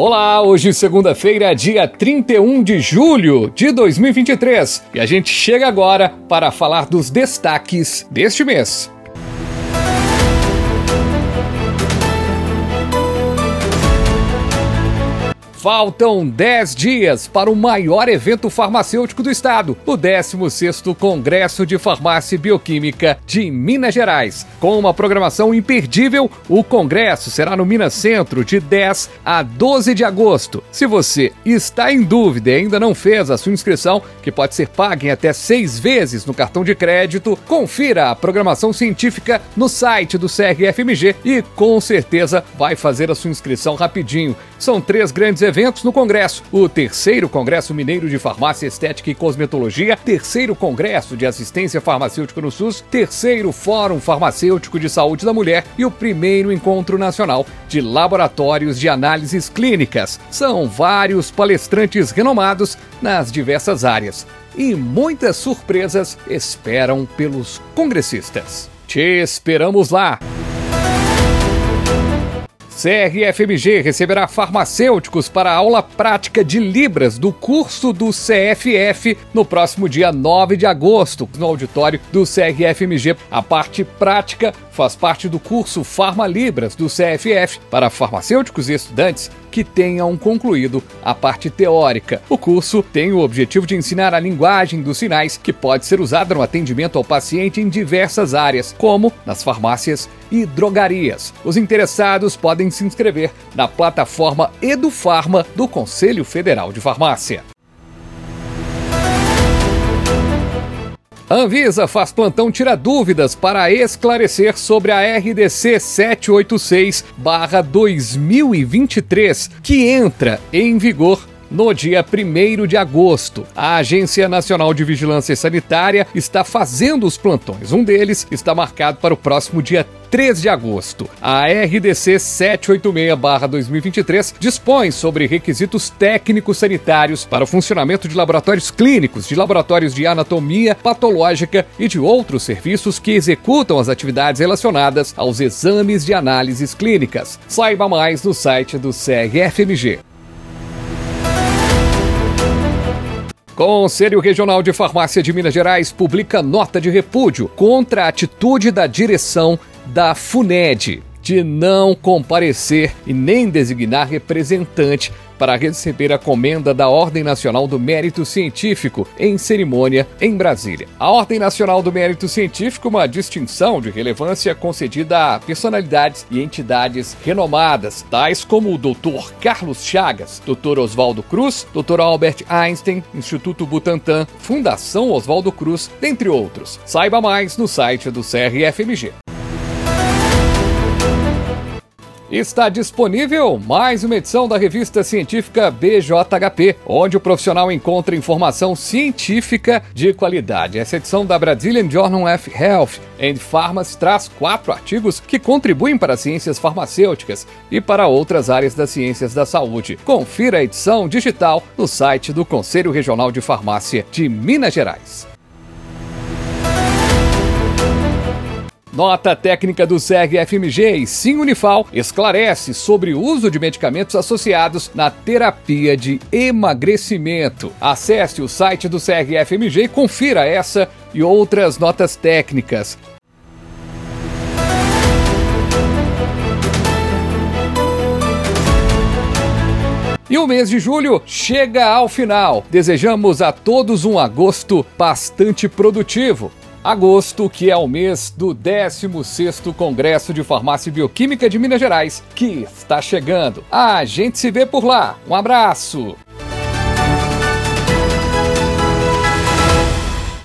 Olá, hoje segunda-feira, dia 31 de julho de 2023, e a gente chega agora para falar dos destaques deste mês. Faltam 10 dias para o maior evento farmacêutico do estado, o 16º Congresso de Farmácia e Bioquímica de Minas Gerais. Com uma programação imperdível, o congresso será no Minas Centro de 10 a 12 de agosto. Se você está em dúvida e ainda não fez a sua inscrição, que pode ser paga em até seis vezes no cartão de crédito, confira a programação científica no site do CRFMG e com certeza vai fazer a sua inscrição rapidinho. São três grandes eventos no Congresso: o terceiro Congresso Mineiro de Farmácia Estética e Cosmetologia, terceiro Congresso de Assistência Farmacêutica no SUS, terceiro Fórum Farmacêutico de Saúde da Mulher e o primeiro Encontro Nacional de Laboratórios de Análises Clínicas. São vários palestrantes renomados nas diversas áreas e muitas surpresas esperam pelos congressistas. Te esperamos lá! CRFMG receberá farmacêuticos para a aula prática de Libras do curso do CFF no próximo dia 9 de agosto, no auditório do CRFMG. A parte prática faz parte do curso Farma Libras do CFF para farmacêuticos e estudantes que tenham concluído a parte teórica. O curso tem o objetivo de ensinar a linguagem dos sinais que pode ser usada no atendimento ao paciente em diversas áreas, como nas farmácias e drogarias. Os interessados podem se inscrever na plataforma EduFarma do Conselho Federal de Farmácia. A Anvisa faz plantão tira dúvidas para esclarecer sobre a RDC 786-2023, que entra em vigor no dia 1 de agosto. A Agência Nacional de Vigilância Sanitária está fazendo os plantões. Um deles está marcado para o próximo dia 3 de agosto. A RDC 786-2023 dispõe sobre requisitos técnicos sanitários para o funcionamento de laboratórios clínicos, de laboratórios de anatomia patológica e de outros serviços que executam as atividades relacionadas aos exames de análises clínicas. Saiba mais no site do CRFMG. Conselho Regional de Farmácia de Minas Gerais publica nota de repúdio contra a atitude da direção da FUNED de não comparecer e nem designar representante para receber a comenda da Ordem Nacional do Mérito Científico em cerimônia em Brasília. A Ordem Nacional do Mérito Científico, uma distinção de relevância concedida a personalidades e entidades renomadas, tais como o Dr. Carlos Chagas, Dr. Oswaldo Cruz, Dr. Albert Einstein, Instituto Butantan, Fundação Oswaldo Cruz, dentre outros. Saiba mais no site do CRFMG. Está disponível mais uma edição da revista científica BJHP, onde o profissional encontra informação científica de qualidade. Essa edição da Brazilian Journal of Health and Pharmacy traz quatro artigos que contribuem para as ciências farmacêuticas e para outras áreas das ciências da saúde. Confira a edição digital no site do Conselho Regional de Farmácia de Minas Gerais. Nota técnica do SEG-FMG e Sim Unifal esclarece sobre o uso de medicamentos associados na terapia de emagrecimento. Acesse o site do SEG-FMG e confira essa e outras notas técnicas. E o mês de julho chega ao final. Desejamos a todos um agosto bastante produtivo. Agosto, que é o mês do 16º Congresso de Farmácia e Bioquímica de Minas Gerais, que está chegando. A gente se vê por lá. Um abraço!